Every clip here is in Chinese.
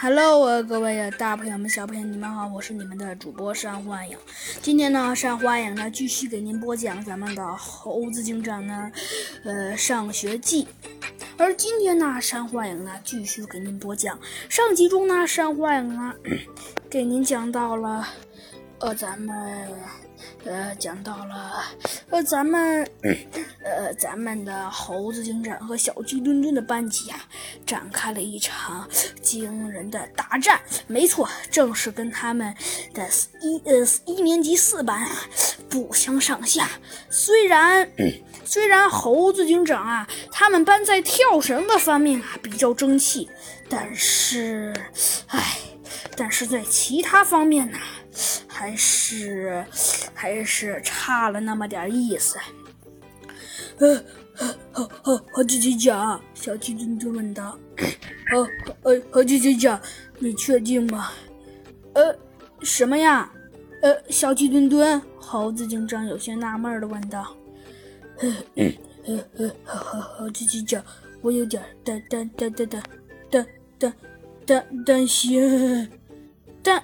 Hello，各位大朋友们、小朋友们，你们好，我是你们的主播山幻影。今天呢，山幻影呢继续给您播讲咱们的《猴子警长呢，呃，上学记》。而今天呢，山幻影呢继续给您播讲上集中呢，山幻影呢给您讲到了，呃，咱们。呃，讲到了，呃，咱们，呃，咱们的猴子警长和小鸡墩墩的班级啊，展开了一场惊人的大战。没错，正是跟他们的一呃一年级四班啊不相上下。虽然虽然猴子警长啊，他们班在跳绳的方面啊比较争气，但是，唉，但是在其他方面呢。还是还是差了那么点意思。呃，好好好，鸡鸡讲，小鸡墩墩问道。哦，呃，好鸡鸡讲，你确定吗？呃，什么呀？呃，小鸡墩墩，猴子警长有些纳闷的问道。呃呃呃，好好好，鸡鸡讲，我有点担担担担担担担担担心，担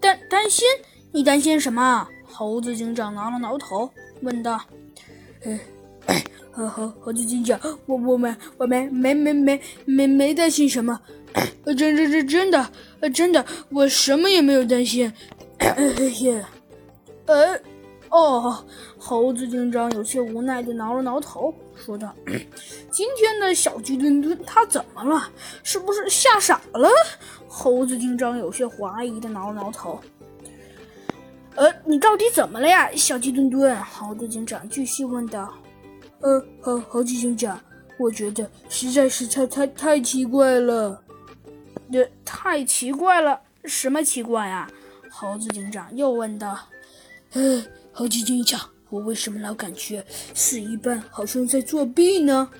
担担心。你担心什么？猴子警长挠了挠头，问道：“哎，猴猴猴子警长，我我们我们没没没没没担心什么，真真真真的，真的，我什么也没有担心。”哎呀，呃，哦，猴子警长有些无奈的挠了挠头，说道：“今天的小鸡墩墩他怎么了？是不是吓傻了？”猴子警长有些怀疑的挠了挠头。呃，你到底怎么了呀，小鸡墩墩？猴子警长继续问道。呃，猴猴子警长，我觉得实在是太太太奇怪了。呃，太奇怪了？什么奇怪啊？猴子警长又问道。呃，猴子警长，我为什么老感觉死一半好像在作弊呢？